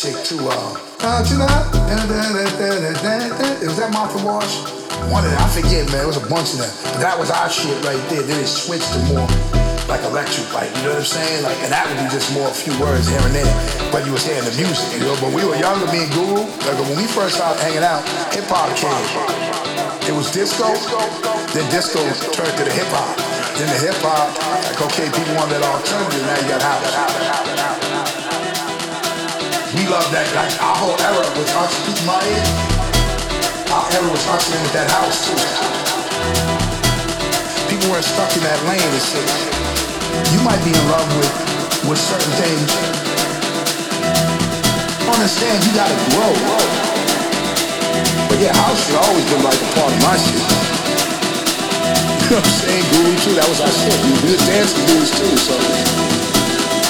chick too, uh. It was that Martha Wash. One of them, I forget, man. It was a bunch of them. But that was our shit right there. Then it switched to more like electric, like you know what I'm saying? Like, and that would be just more a few words here and there. But you was hearing the music, you know. But we were younger, me and Guru. Like when we first started hanging out, hip hop came. It was disco, then disco turned to the hip hop. Then the hip hop, like okay, people want that alternative, now you got house. Love that, like our whole era was us, people my age, our era was hustling with that house too. People weren't stuck in that lane and shit. You might be in love with, with certain things. Understand you gotta grow. But yeah, house should always been like a part of my shit. You know what I'm saying? Groovy too, that was our shit. We was dancing dudes too, so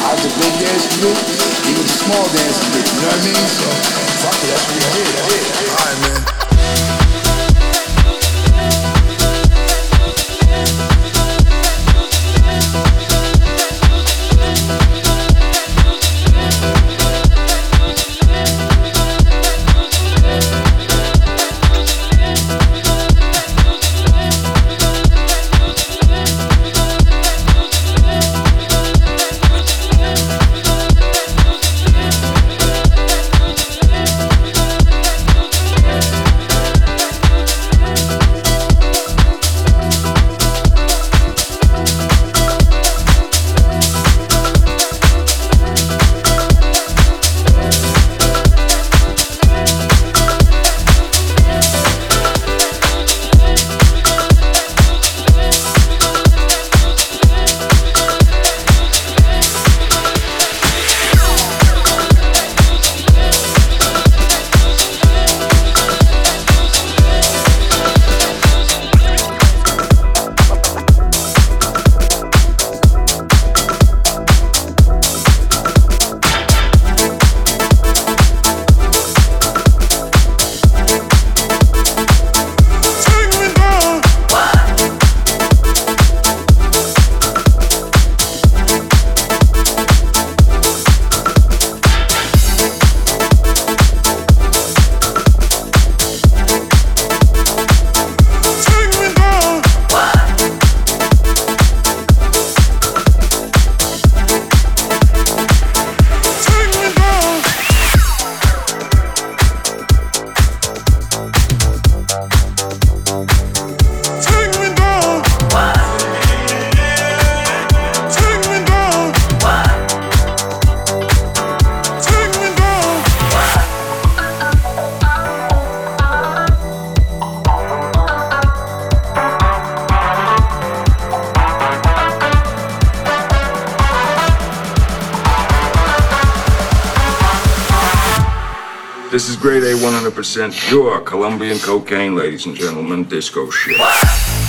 I was the big dancing dude, he the small dude, you know what I mean? So fuck it, that's what we did. Alright man. 100% pure Colombian cocaine, ladies and gentlemen, disco shit.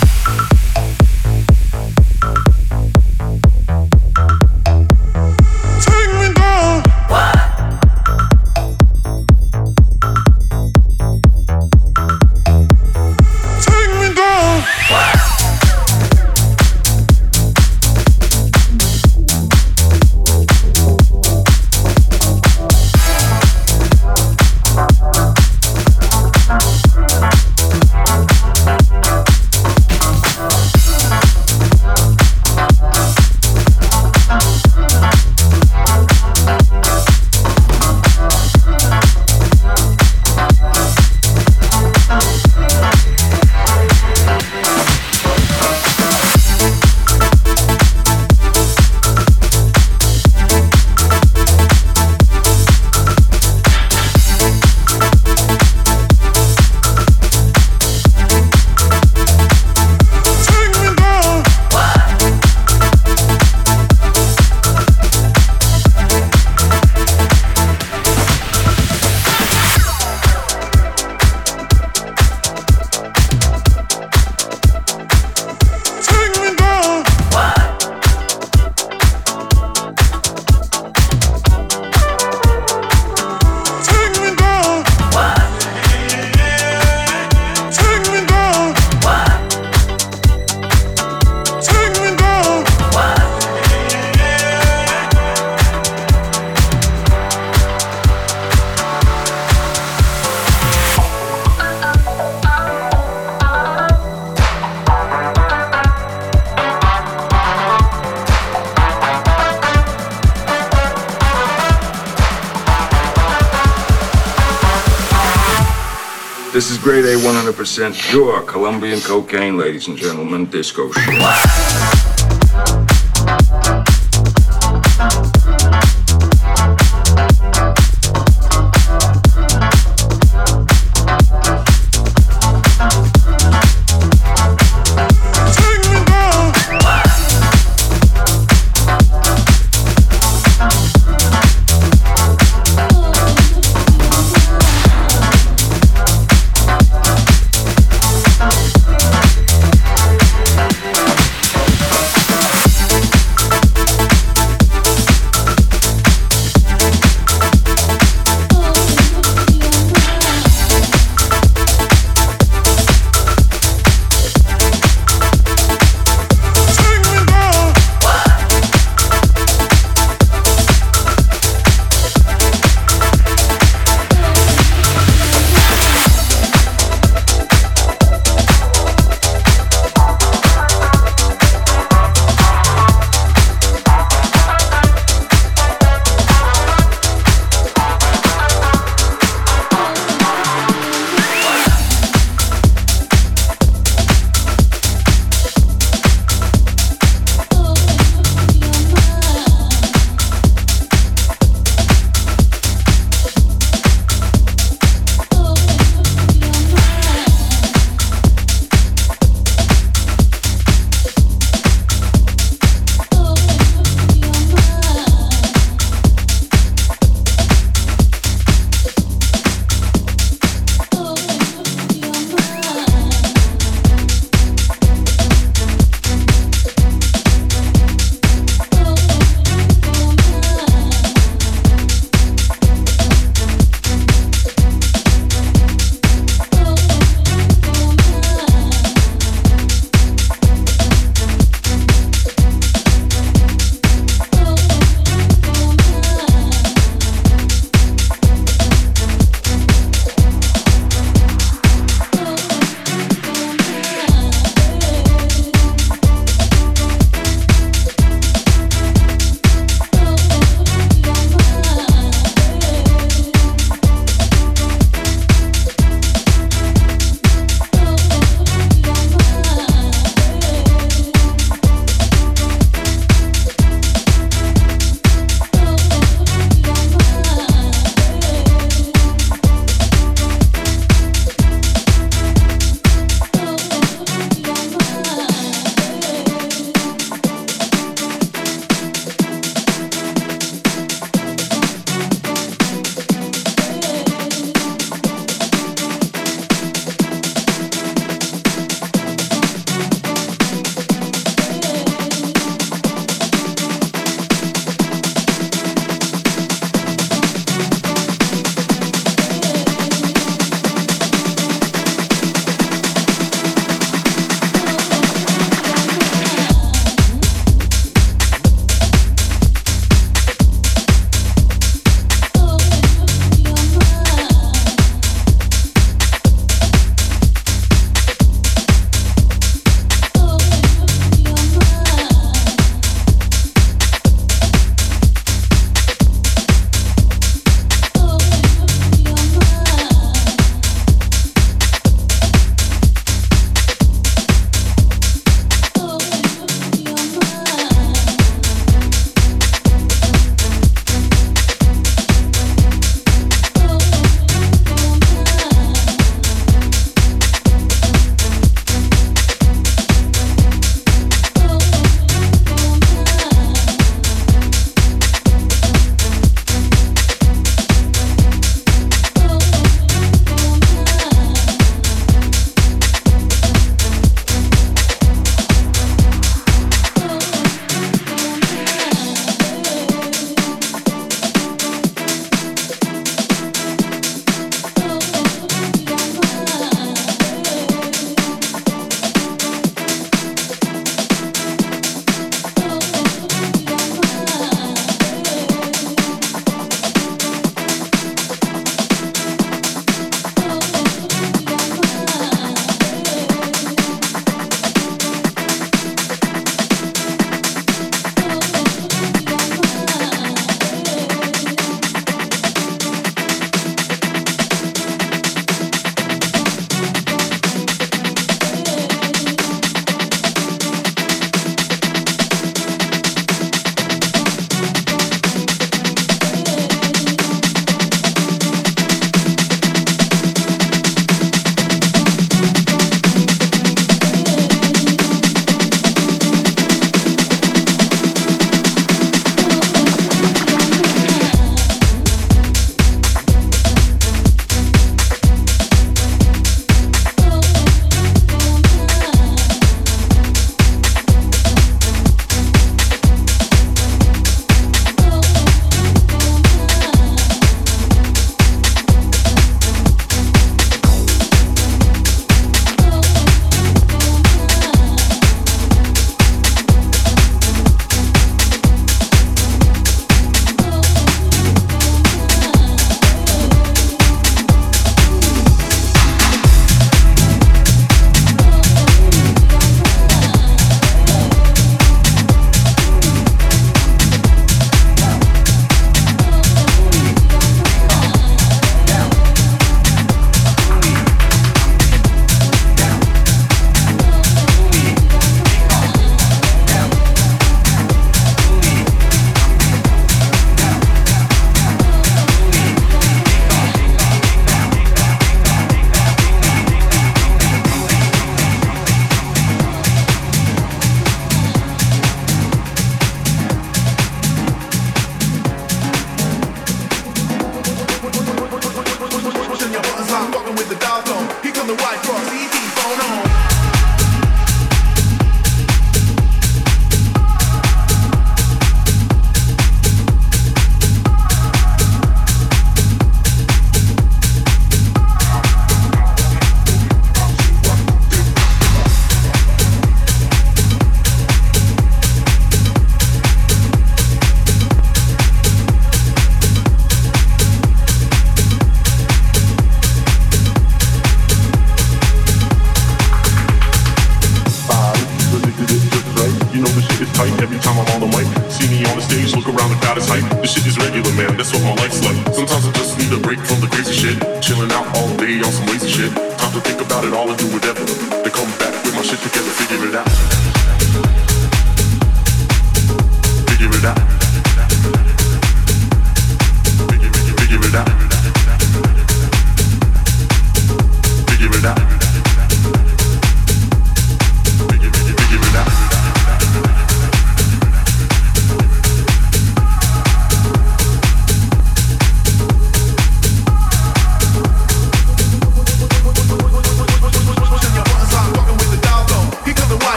100% pure Colombian cocaine, ladies and gentlemen, disco shit.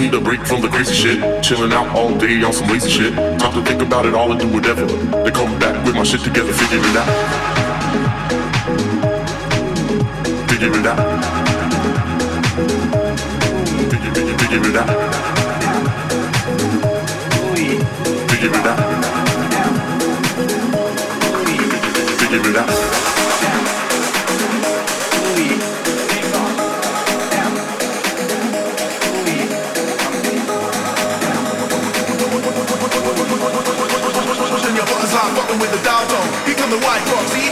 need a break from the crazy shit. Chilling out all day on some lazy shit. Time to think about it all and do whatever. They come back with my shit together, figure it out. Figure it out. Figure, figure, figure it out. Figure it out. Figure it out. Figure it out. with the dial tone. Here come the white rocks.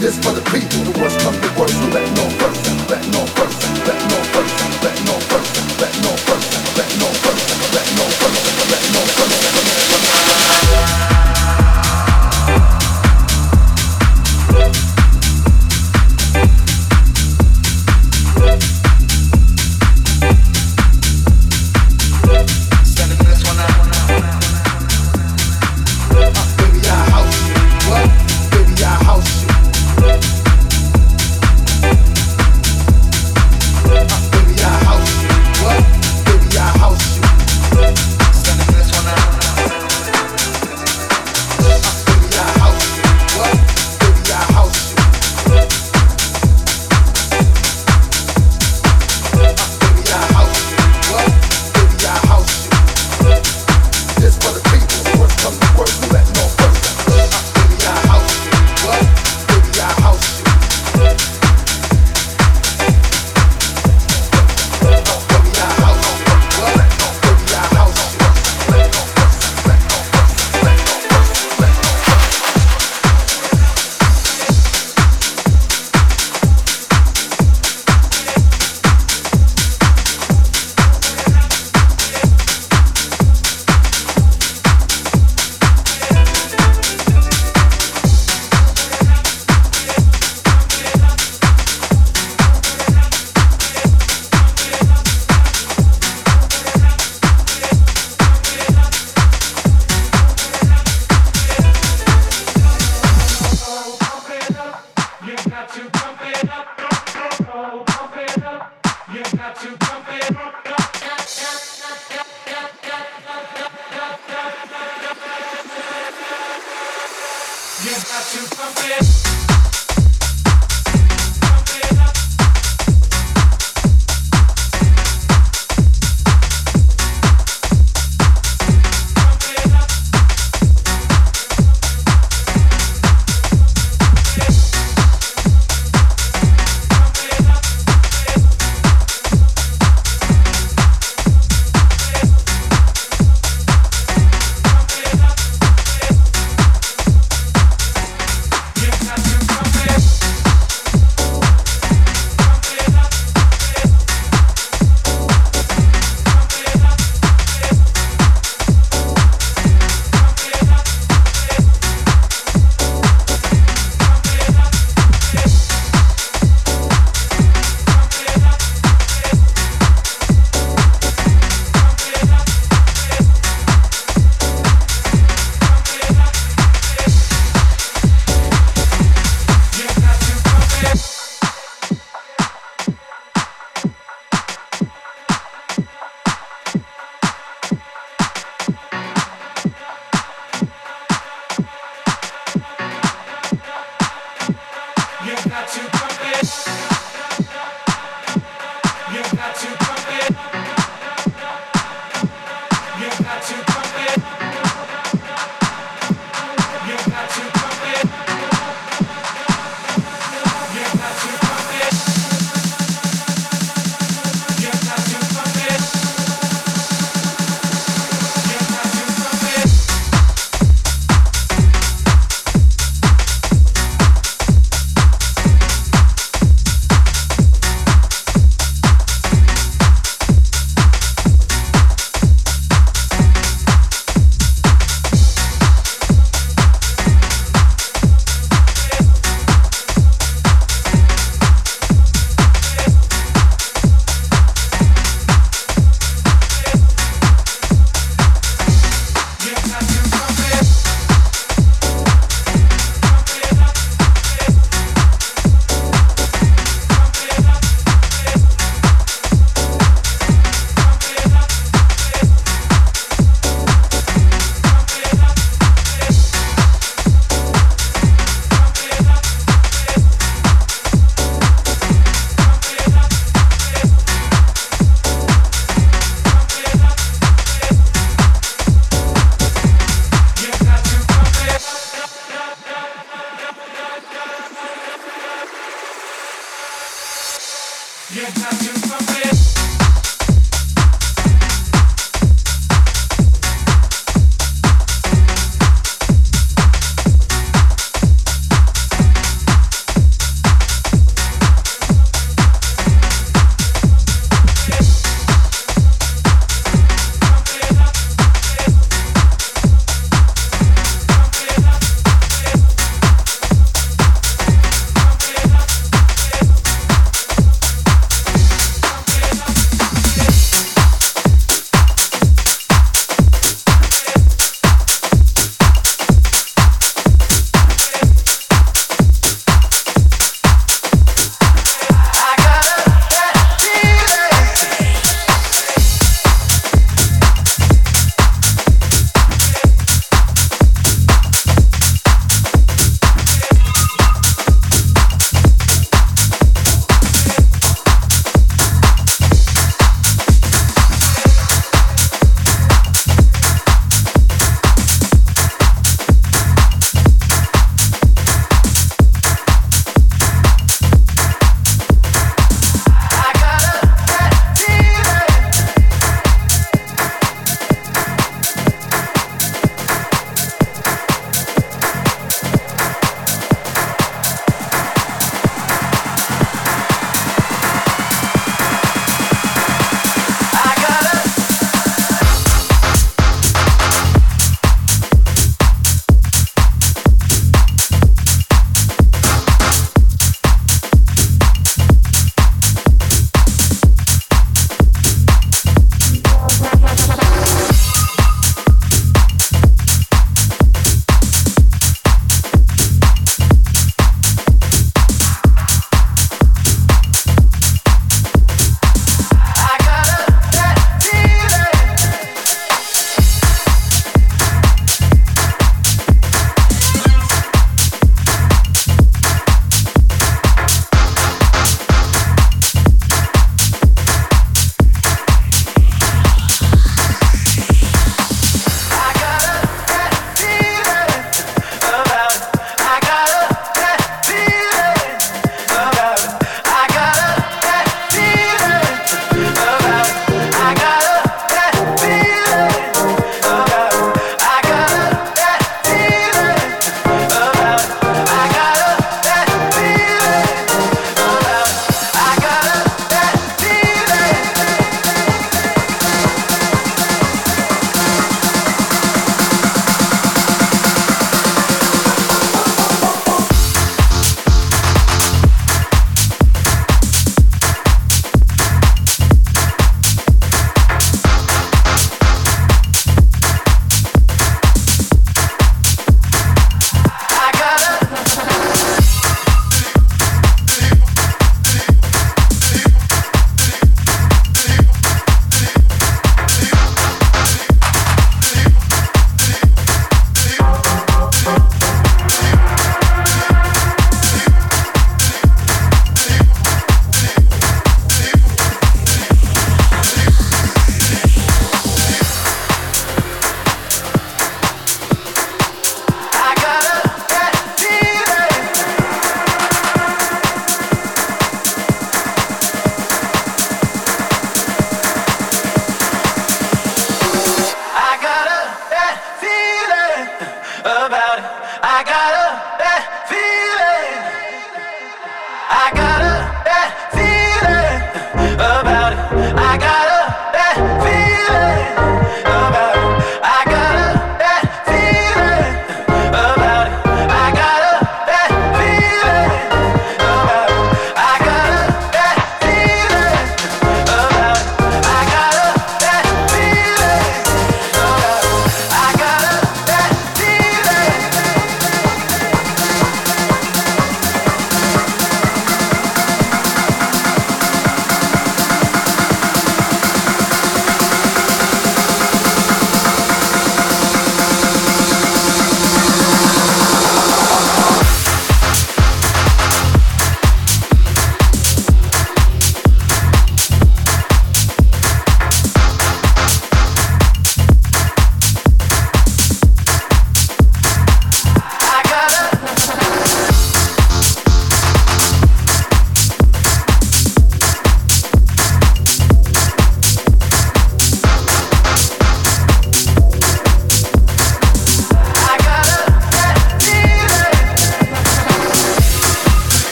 this for the people who was come to worst. who let no person, let no